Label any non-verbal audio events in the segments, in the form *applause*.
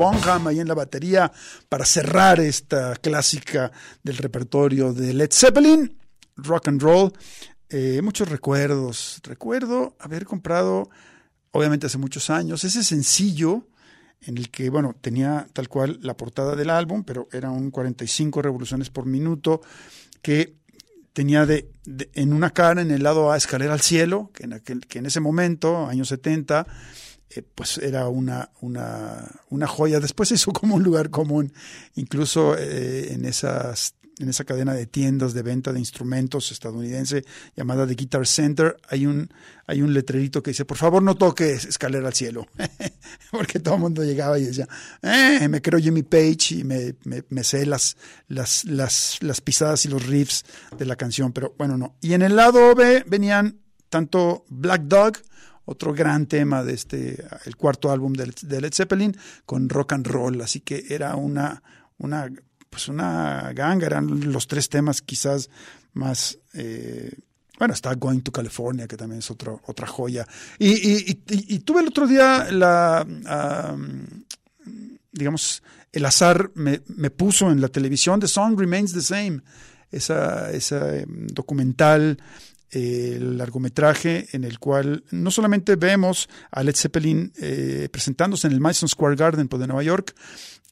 Bonham ahí en la batería para cerrar esta clásica del repertorio de Led Zeppelin, rock and roll. Eh, muchos recuerdos. Recuerdo haber comprado, obviamente hace muchos años, ese sencillo en el que, bueno, tenía tal cual la portada del álbum, pero era un 45 revoluciones por minuto, que tenía de, en una cara, en el lado A, Escalera al Cielo, que en, aquel, que en ese momento, años 70, eh, pues era una, una, una, joya. Después se hizo como un lugar común, incluso eh, en esas en esa cadena de tiendas de venta de instrumentos estadounidense llamada The Guitar Center, hay un, hay un letrerito que dice, por favor no toques escalera al cielo, *laughs* porque todo el mundo llegaba y decía, eh, me creo Jimmy Page y me, me, sé las, las, las, las pisadas y los riffs de la canción, pero bueno, no. Y en el lado B venían tanto Black Dog, otro gran tema de este, el cuarto álbum de, Led Zeppelin, con rock and roll, así que era una, una, pues una ganga, eran los tres temas quizás más, eh, bueno, está Going to California, que también es otro, otra joya. Y, tuve el otro día la, digamos, el azar me, me, puso en la televisión The Song Remains the Same, esa, esa em, documental el largometraje en el cual no solamente vemos a Led Zeppelin eh, presentándose en el Madison Square Garden de Nueva York,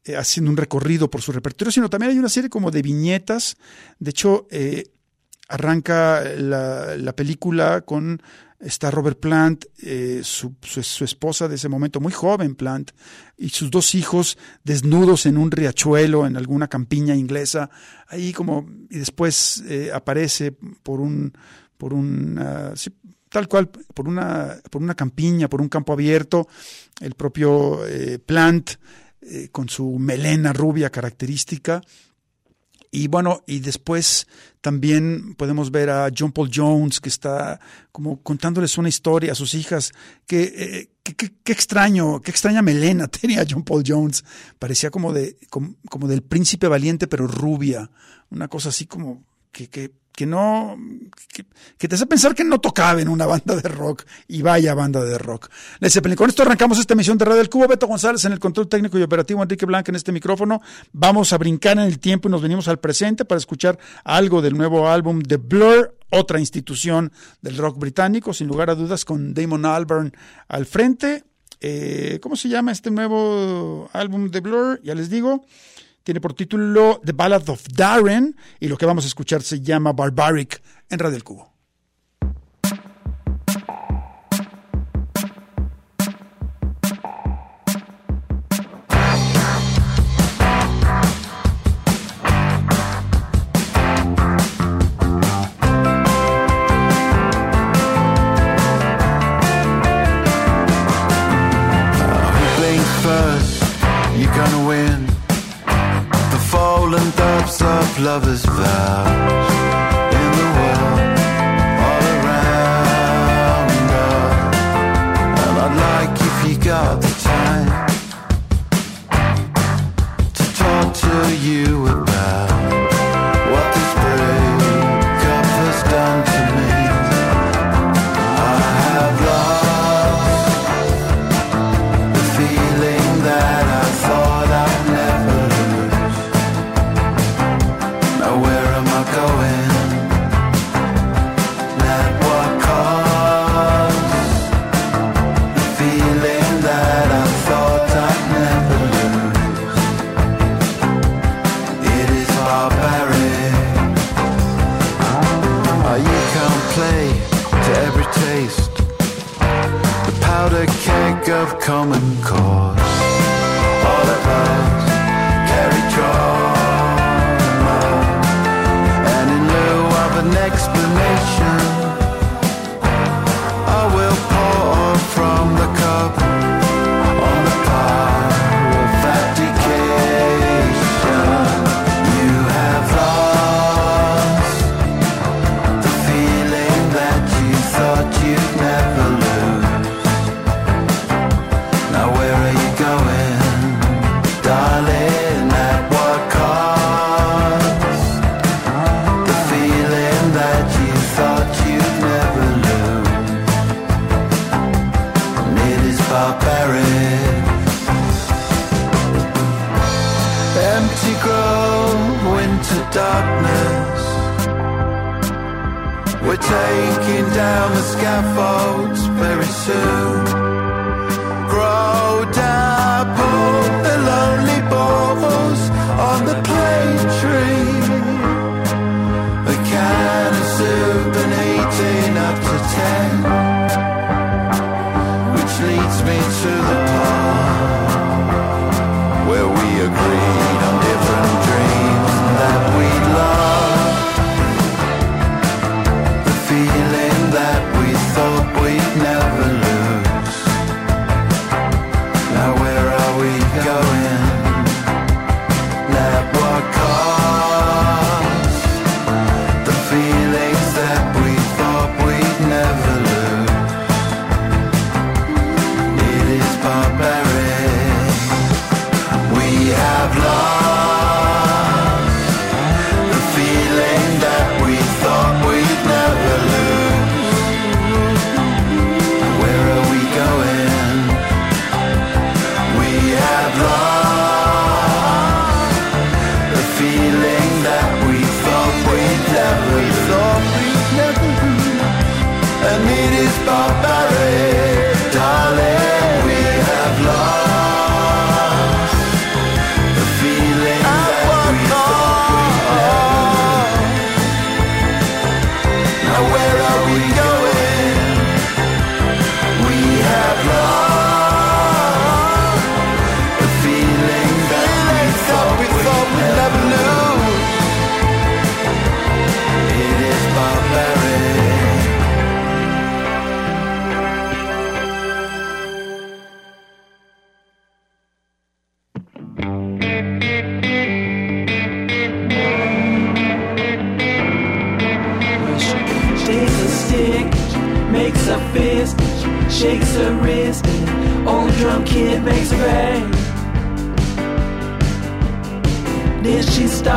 eh, haciendo un recorrido por su repertorio, sino también hay una serie como de viñetas. De hecho, eh, arranca la, película con está Robert Plant, su, su, esposa de ese momento, muy joven Plant, y sus dos hijos desnudos en un riachuelo, en alguna campiña inglesa, ahí como, y después aparece por un, por un, tal cual, por una, por una campiña, por un campo abierto, el propio eh, Plant eh, con su melena rubia característica. Y bueno, y después también podemos ver a John Paul Jones, que está como contándoles una historia a sus hijas. Que, eh, qué extraño, qué extraña melena *laughs* tenía John Paul Jones. Parecía como, de, como, del príncipe valiente, pero rubia. Una cosa así como que, que que no, que, te hace pensar que no tocaba en una banda de rock y vaya banda de rock. Con esto arrancamos esta emisión de Radio del Cubo. Beto González en el control técnico y operativo, Enrique Blanca en este micrófono. Vamos a brincar en el tiempo y nos venimos al presente para escuchar algo del nuevo álbum de Blur, otra institución del rock británico, sin lugar a dudas, con Damon Albarn al frente. Eh, ¿Cómo se llama este nuevo álbum de Blur? Ya les digo. Tiene por título The Ballad of Darren y lo que vamos a escuchar se llama Barbaric en Radio El Cubo. lovers vow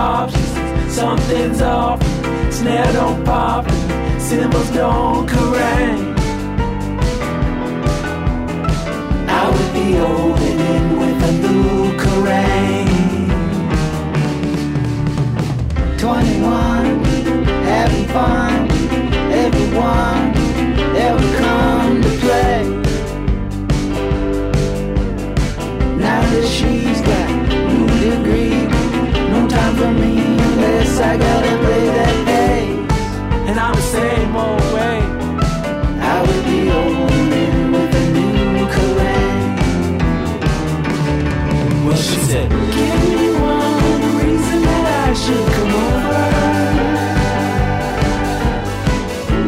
says, something's off, snare don't pop, cymbals don't carang. The old and in with a new carang. 21, having fun, everyone I gotta play that bass. And I'm the same old way. I would be old and with a new Kerrang. Well, she said, Give me one reason that I should come over.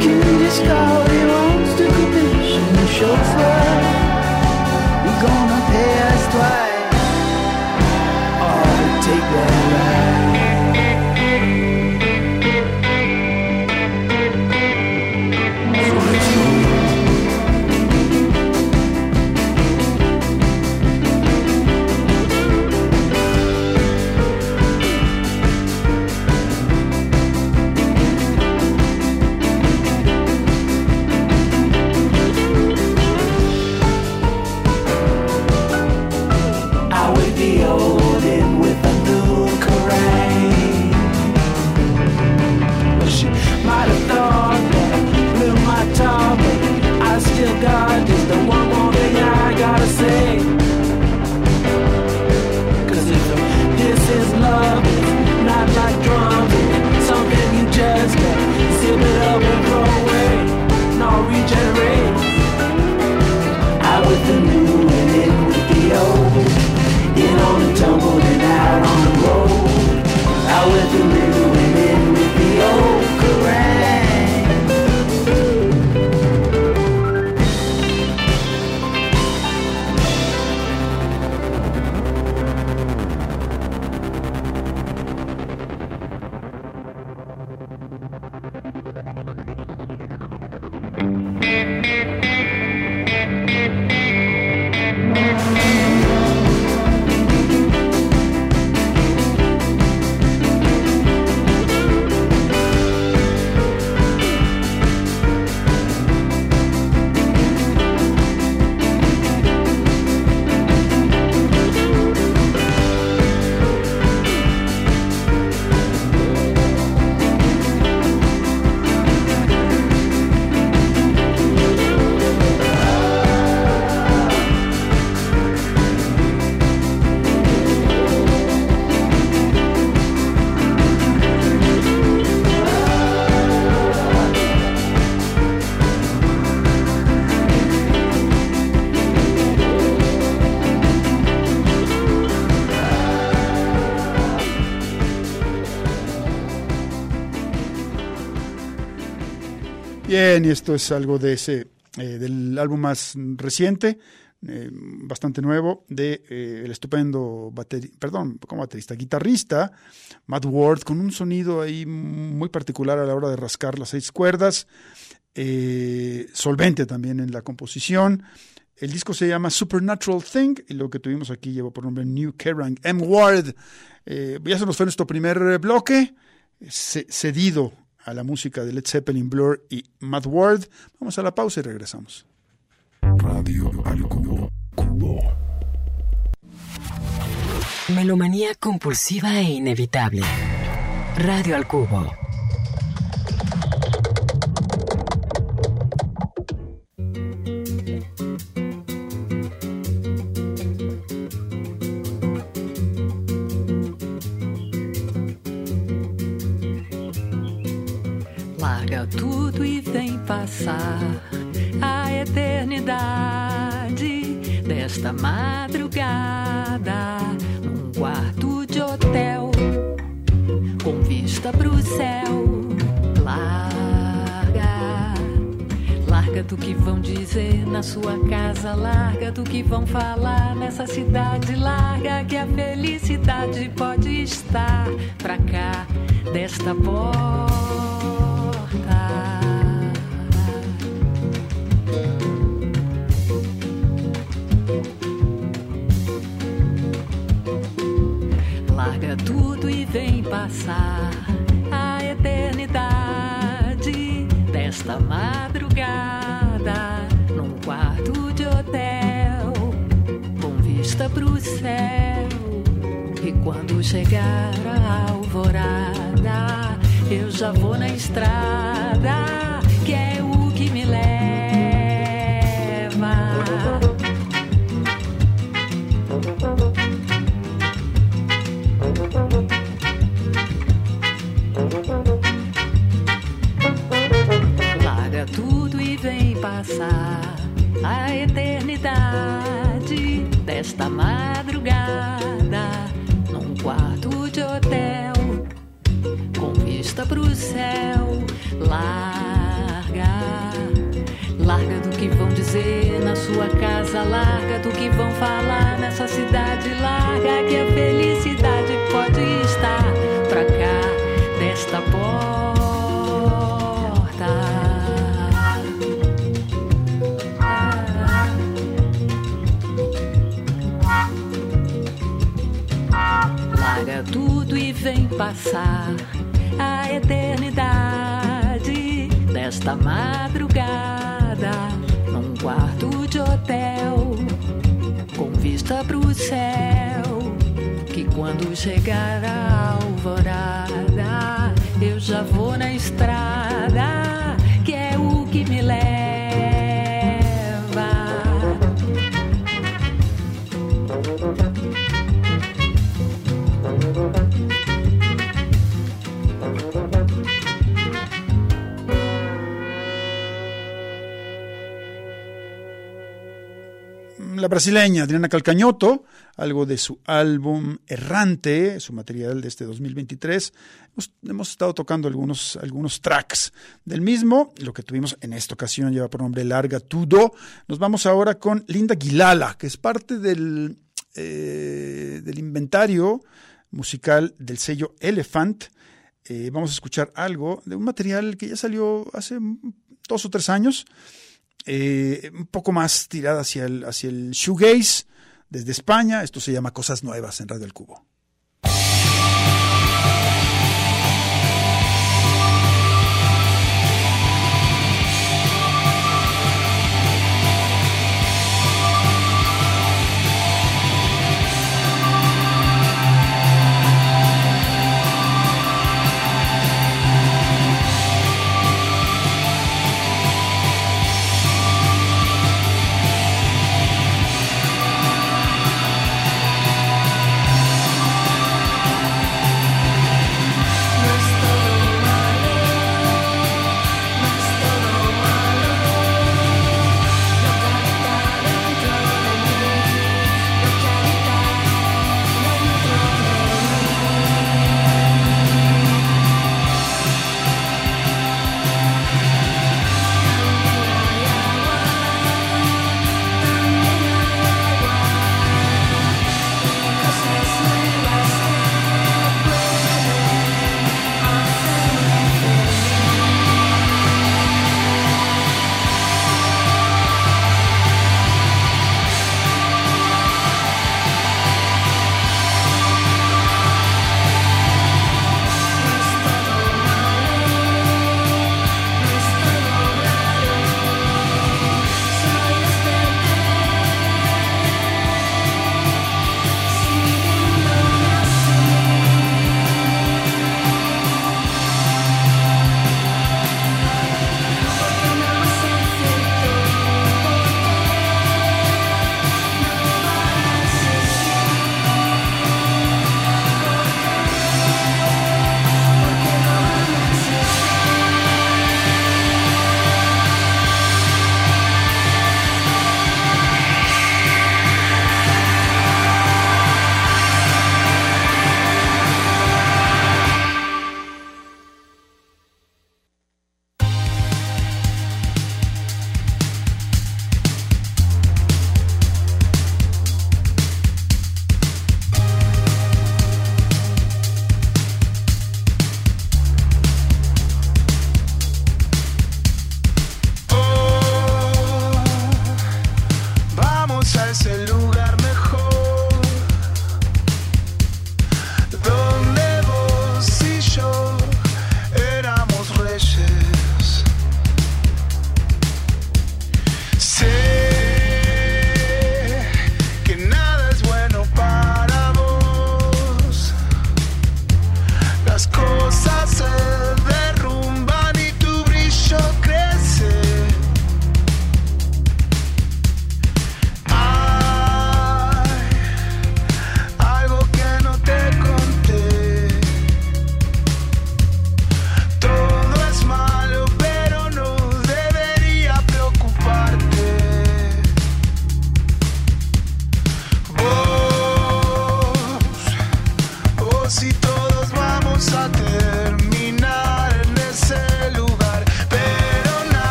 Can you just call Bien, y esto es algo de ese, eh, del álbum más reciente, eh, bastante nuevo, de eh, el estupendo perdón, como baterista, guitarrista, Matt Ward, con un sonido ahí muy particular a la hora de rascar las seis cuerdas, eh, solvente también en la composición. El disco se llama Supernatural Thing y lo que tuvimos aquí lleva por nombre New Kerrang M. Ward. Ya se nos fue nuestro primer bloque, ce- cedido a la música de Led Zeppelin, Blur y Matt Ward. Vamos a la pausa y regresamos. Radio al cubo. Cubo. Melomanía compulsiva e inevitable. Radio al cubo. Passar a eternidade desta madrugada num quarto de hotel com vista pro céu. Larga, larga do que vão dizer na sua casa, larga do que vão falar nessa cidade, larga que a felicidade pode estar pra cá desta porta. Tudo e vem passar a eternidade desta madrugada num quarto de hotel com vista pro céu. E quando chegar a alvorada, eu já vou na estrada, que é o passar a eternidade desta madrugada num quarto de hotel com vista pro céu. Larga, larga do que vão dizer na sua casa, larga do que vão falar nessa cidade, larga que a felicidade pode estar vem passar a eternidade desta madrugada num quarto de hotel com vista pro céu. Que quando chegar a alvorada eu já vou na estrada, brasileña Adriana Calcañoto, algo de su álbum Errante, su material de este 2023. Hemos, hemos estado tocando algunos, algunos tracks del mismo. Lo que tuvimos en esta ocasión lleva por nombre Larga Tudo. Nos vamos ahora con Linda Guilala, que es parte del, eh, del inventario musical del sello Elephant. Eh, vamos a escuchar algo de un material que ya salió hace dos o tres años eh, un poco más tirada hacia el, hacia el shoegaze desde España. Esto se llama Cosas Nuevas en Radio El Cubo.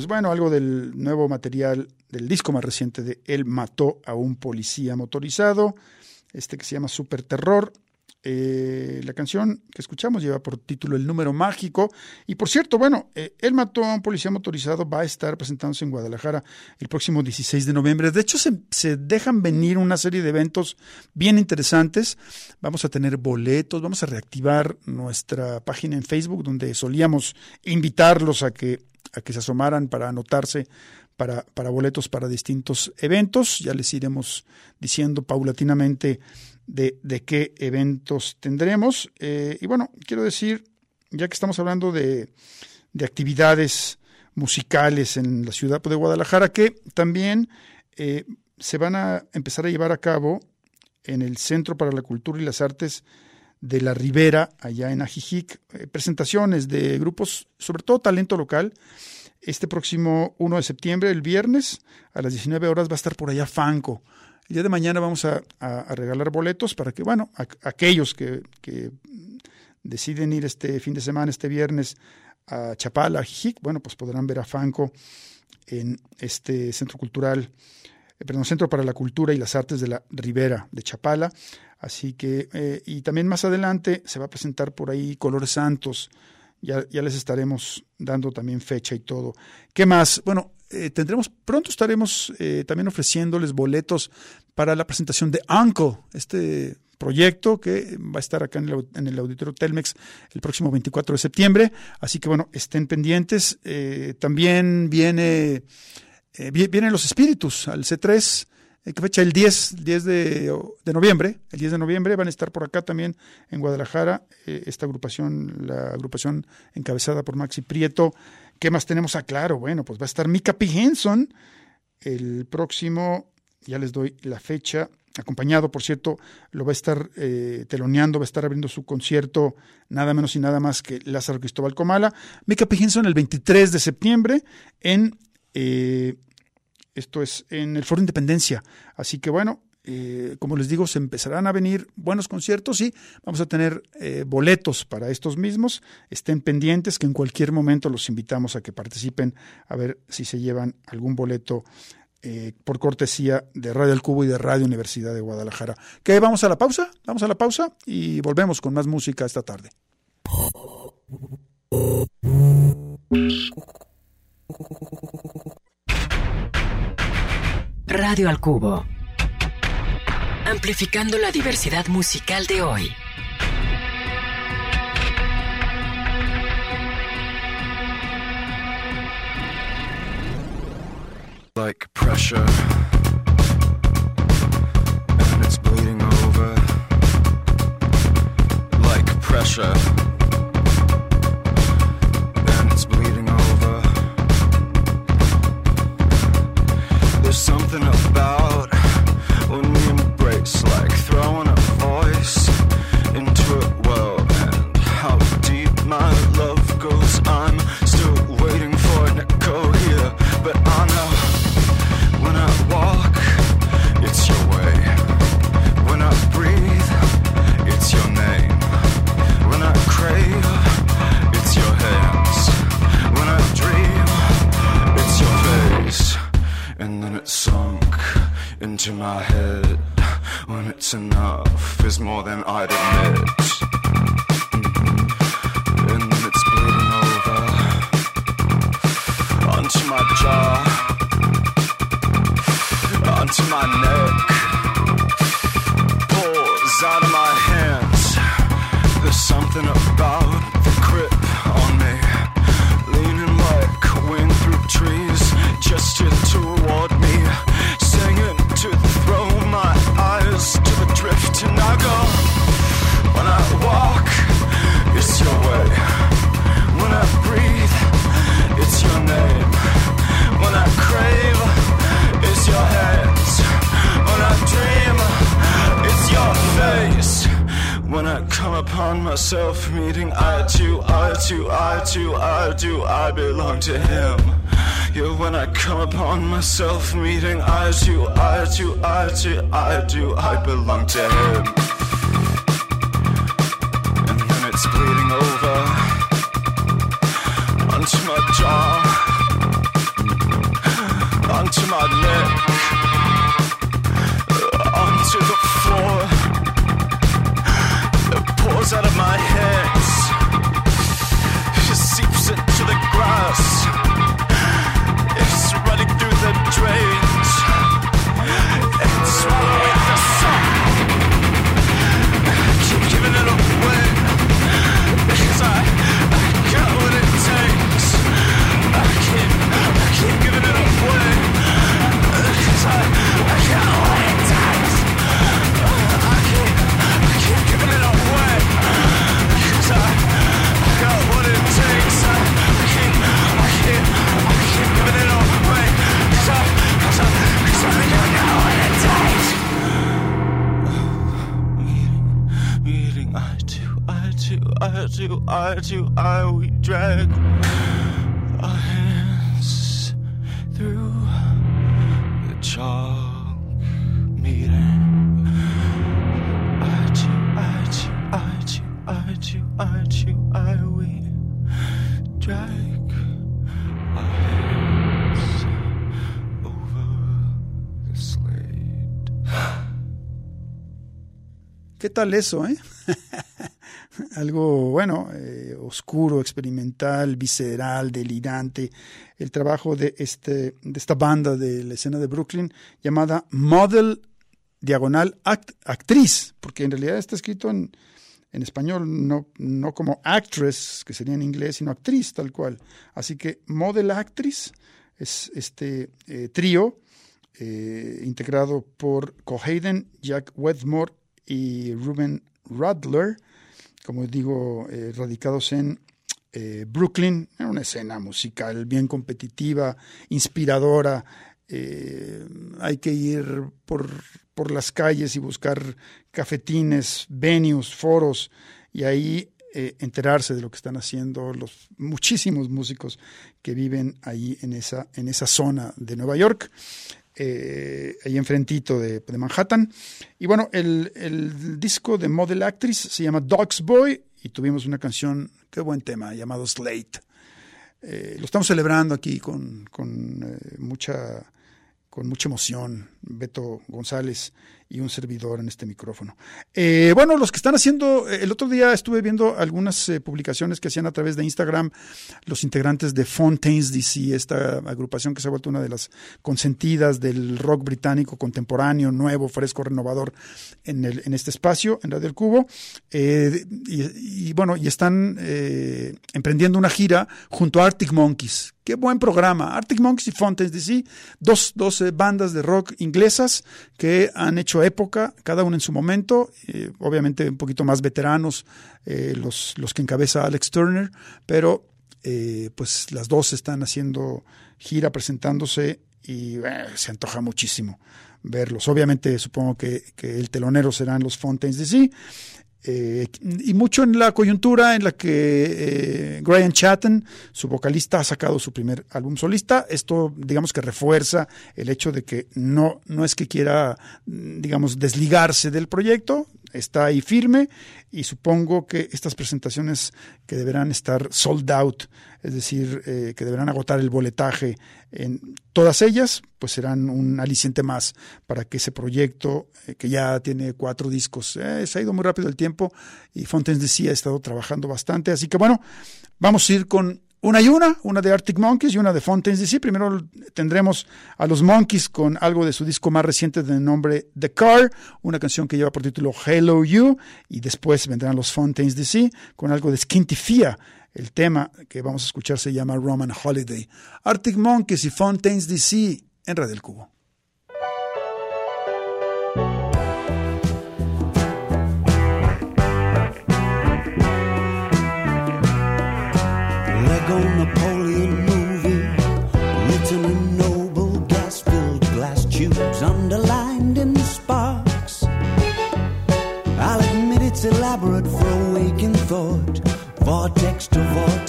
Pues bueno, algo del nuevo material del disco más reciente de Él mató a un policía motorizado, este que se llama Super Terror. Eh, la canción que escuchamos lleva por título El número mágico. Y por cierto, bueno, eh, Él mató a un policía motorizado va a estar presentándose en Guadalajara el próximo 16 de noviembre. De hecho, se, se dejan venir una serie de eventos bien interesantes. Vamos a tener boletos, vamos a reactivar nuestra página en Facebook donde solíamos invitarlos a que, a que se asomaran para anotarse para, para boletos para distintos eventos. Ya les iremos diciendo paulatinamente de, de qué eventos tendremos. Eh, y bueno, quiero decir, ya que estamos hablando de, de actividades musicales en la ciudad de Guadalajara, que también eh, se van a empezar a llevar a cabo en el Centro para la Cultura y las Artes de la Ribera, allá en Ajijic, eh, presentaciones de grupos, sobre todo talento local. Este próximo 1 de septiembre, el viernes, a las 19 horas, va a estar por allá Fanco. El día de mañana vamos a, regalar boletos para que, bueno, aquellos que, que deciden ir este fin de semana, este viernes, a Chapala, a Jijic, bueno, pues podrán ver a Fanco en este centro cultural, eh, perdón, Centro para la Cultura y las Artes de la Ribera de Chapala. Así que, eh, y también más adelante se va a presentar por ahí Colores Santos. Ya, ya les estaremos dando también fecha y todo. ¿Qué más? Bueno, eh, tendremos, pronto estaremos eh, también ofreciéndoles boletos para la presentación de Uncle, este proyecto que va a estar acá en el, auditorio Telmex el próximo 24 de septiembre. Así que bueno, estén pendientes. Eh, también viene, eh, vi- vienen los espíritus al C3. Eh, ¿Qué fecha? El 10, el 10 de, noviembre. El 10 de noviembre van a estar por acá también en Guadalajara. eh, esta agrupación, la agrupación encabezada por Maxi Prieto. ¿Qué más tenemos? Ah, claro, bueno, pues va a estar Mika P. El próximo, ya les doy la fecha, acompañado, por cierto, lo va a estar eh, teloneando, va a estar abriendo su concierto, nada menos y nada más que Lázaro Cristóbal Comala. Mika P. Henson el 23 de septiembre en, eh, esto es, en el Foro Independencia. Así que bueno, eh, como les digo, se empezarán a venir buenos conciertos y vamos a tener eh, boletos para estos mismos. Estén pendientes que en cualquier momento los invitamos a que participen a ver si se llevan algún boleto eh, por cortesía de Radio El Cubo y de Radio Universidad de Guadalajara. ¿Qué? ¿Vamos a la pausa? Vamos a la pausa y volvemos con más música esta tarde. *laughs* Radio al Cubo. Amplificando la diversidad musical de hoy. To eye to to eye I belong to him. Yeah, when I come upon myself meeting eye to eye to I to eye do I belong to him. ¿Qué tal eso, eh? Algo, bueno, eh, oscuro, experimental, visceral, delirante. El trabajo de, este, de esta banda de la escena de Brooklyn llamada Model Diagonal Act- Actriz, porque en realidad está escrito en, en español, no, no como actress, que sería en inglés, sino actriz tal cual. Así que Model Actriz es este eh, trío eh, integrado por Cohayden, Jack Wedmore y Ruben Radler, como digo, eh, radicados en eh, Brooklyn, en una escena musical bien competitiva, inspiradora. eh, hay que ir por, por las calles y buscar cafetines, venues, foros, y ahí enterarse de lo que están haciendo los muchísimos músicos que viven ahí en esa, en esa zona de Nueva York eh, ahí enfrentito de, Manhattan. Y bueno, el, el disco de Model Actress se llama Dogs Boy y tuvimos una canción, qué buen tema, llamado Slate. Eh, lo estamos celebrando aquí con, con, eh, mucha, con mucha emoción, Beto González y un servidor en este micrófono. Eh, bueno, los que están haciendo, eh, el otro día estuve viendo algunas eh, publicaciones que hacían a través de Instagram los integrantes de Fontaines DC, esta agrupación que se ha vuelto una de las consentidas del rock británico contemporáneo, nuevo, fresco, renovador en, el, en este espacio, en Radio del Cubo. Eh, y, y, bueno, y están emprendiendo una gira junto a Arctic Monkeys. Qué buen programa. Arctic Monkeys y Fontaines DC, dos, dos bandas de rock inglesas que han hecho época, cada uno en su momento, eh, obviamente un poquito más veteranos eh, los, los que encabeza Alex Turner, pero eh, pues las dos están haciendo gira, presentándose y eh, se antoja muchísimo verlos. Obviamente supongo que, el telonero serán los Fontaines DC. Eh, y mucho en la coyuntura en la que eh, Brian Chatten, su vocalista, ha sacado su primer álbum solista. Esto, digamos que refuerza el hecho de que no, no es que quiera, digamos, desligarse del proyecto, está ahí firme y supongo que estas presentaciones que deberán estar sold out, es decir, eh, que deberán agotar el boletaje en todas ellas, pues serán un aliciente más para que ese proyecto, eh, que ya tiene cuatro discos, eh, se ha ido muy rápido el tiempo y Fontaines DC ha estado trabajando bastante, así que bueno, vamos a ir con una y una, una de Arctic Monkeys y una de Fontaines DC. Primero tendremos a los Monkeys con algo de su disco más reciente de nombre The Car, una canción que lleva por título Hello You, y después vendrán los Fontaines DC con algo de Skintifia. El tema que vamos a escuchar se llama Roman Holiday. Arctic Monkeys y Fontaines DC en Radio del Cubo.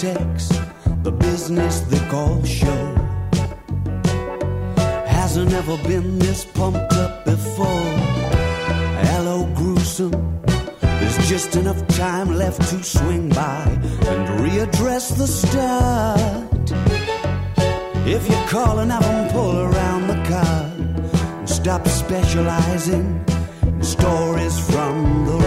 The business they call show. Hasn't ever been this pumped up before. Hello, gruesome. There's just enough time left to swing by and readdress the start. If you're calling, have 'em pull around the car and stop specializing in stories from the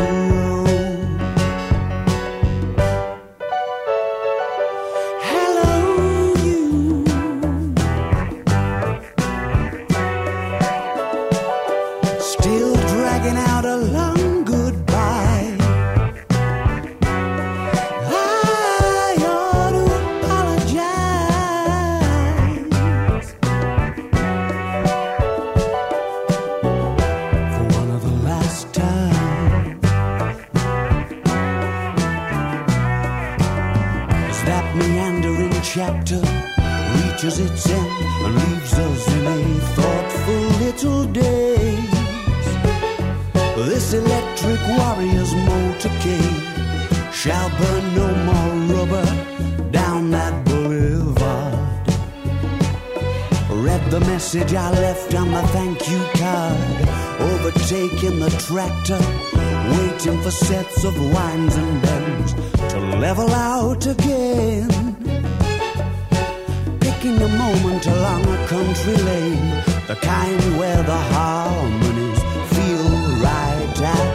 The message I left on the thank you card. Overtaking the tractor, waiting for sets of winds and bends to level out again. Picking a moment along a country lane, the kind where the harmonies feel right at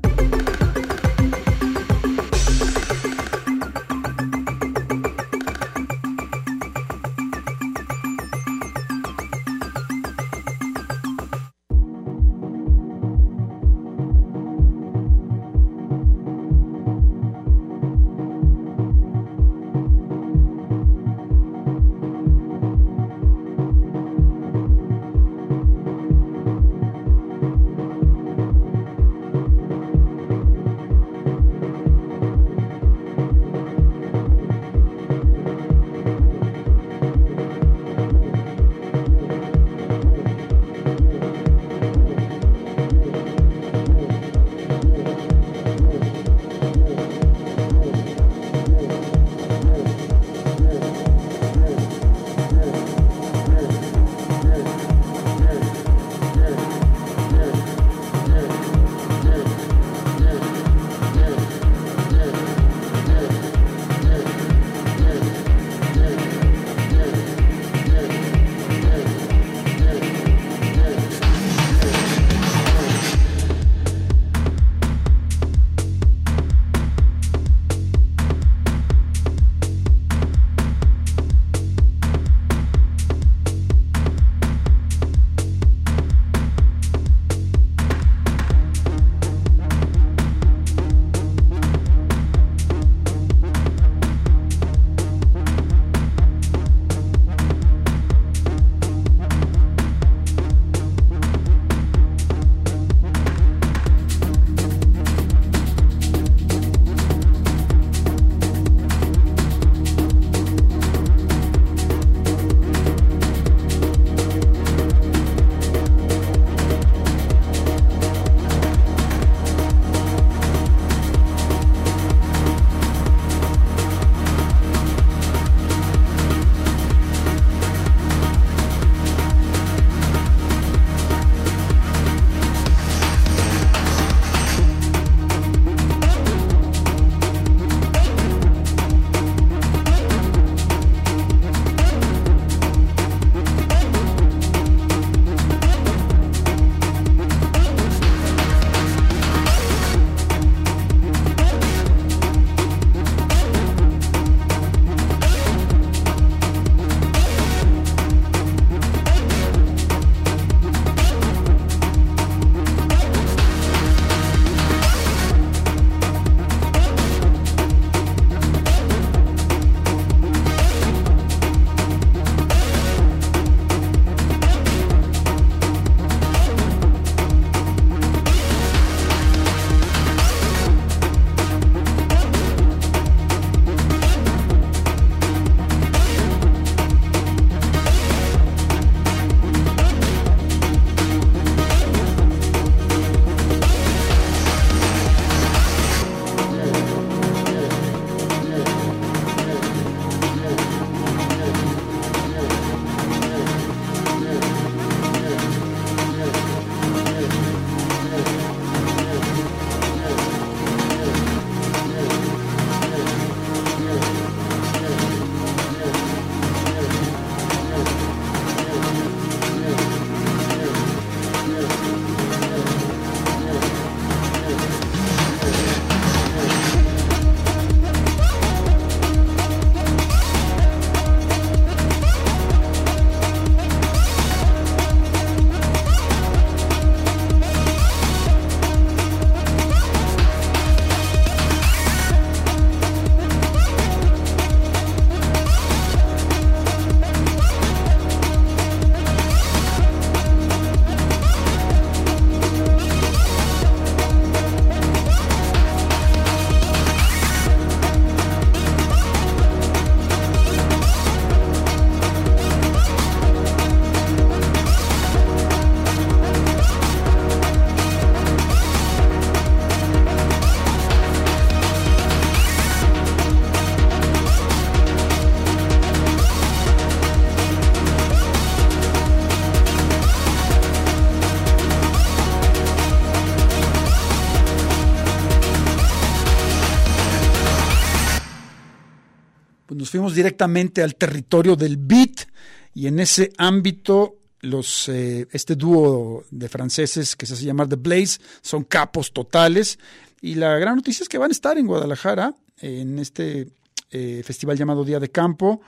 Directamente al territorio del beat y en ese ámbito los, eh, este dúo de franceses que se hace llamar The Blaze son capos totales y la gran noticia es que van a estar en Guadalajara en este eh, festival llamado Día de Campo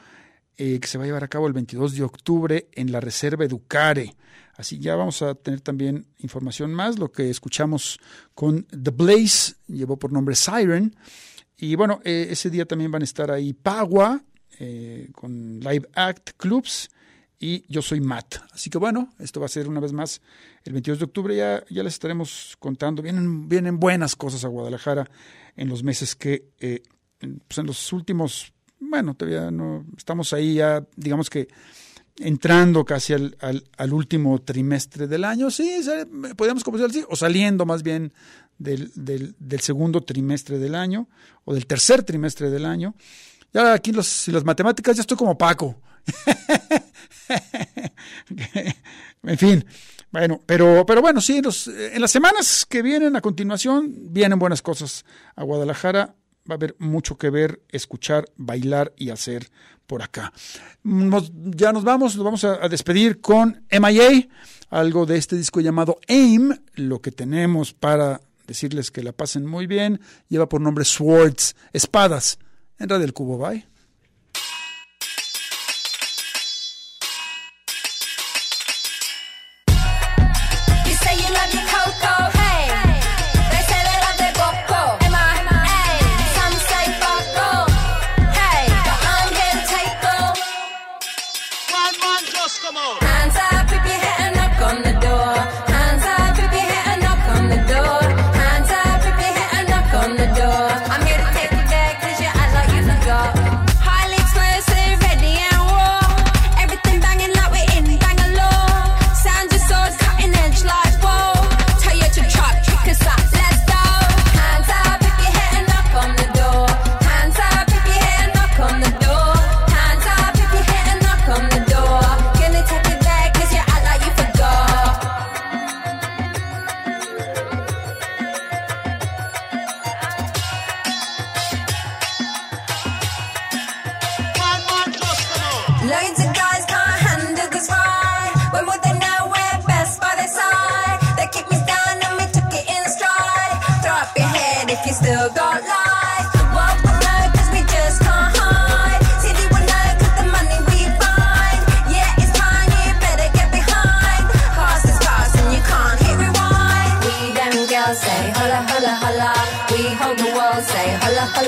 eh, que se va a llevar a cabo el 22 de octubre en la Reserva Educare. Así ya vamos a tener también información más. Lo que escuchamos con The Blaze llevó por nombre Siren. Y bueno, ese día también van a estar ahí Pagua eh, con Live Act Clubs y Yo Soy Matt. Así que bueno, esto va a ser una vez más el 22 de octubre. Ya, ya les estaremos contando. Vienen, vienen buenas cosas a Guadalajara en los meses que, eh, pues en los últimos, bueno, todavía no, estamos ahí ya, digamos que entrando casi al, al, último trimestre del año, sí, podríamos comenzar así, o saliendo más bien del, del, del segundo trimestre del año, o del tercer trimestre del año. Ya aquí los, las matemáticas ya estoy como Paco. *laughs* en fin, bueno, pero, pero bueno, sí, los- en las semanas que vienen a continuación vienen buenas cosas a Guadalajara. Va a haber mucho que ver, escuchar, bailar y hacer por acá. Nos- ya nos vamos, nos vamos a, a despedir con MIA, algo de este disco llamado AIM. Lo que tenemos para decirles que la pasen muy bien lleva por nombre Swords, espadas. En Radio El Cubo, bye.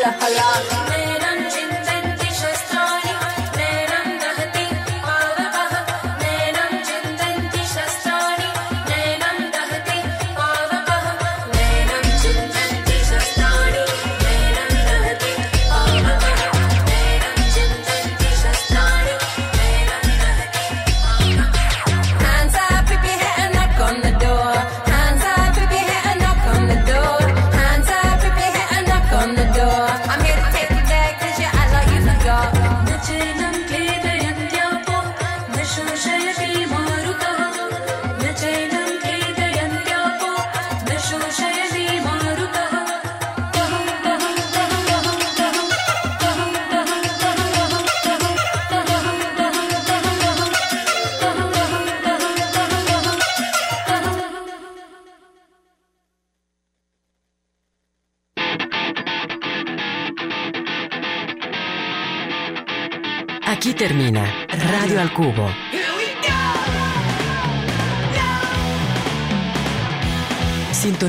Holla holla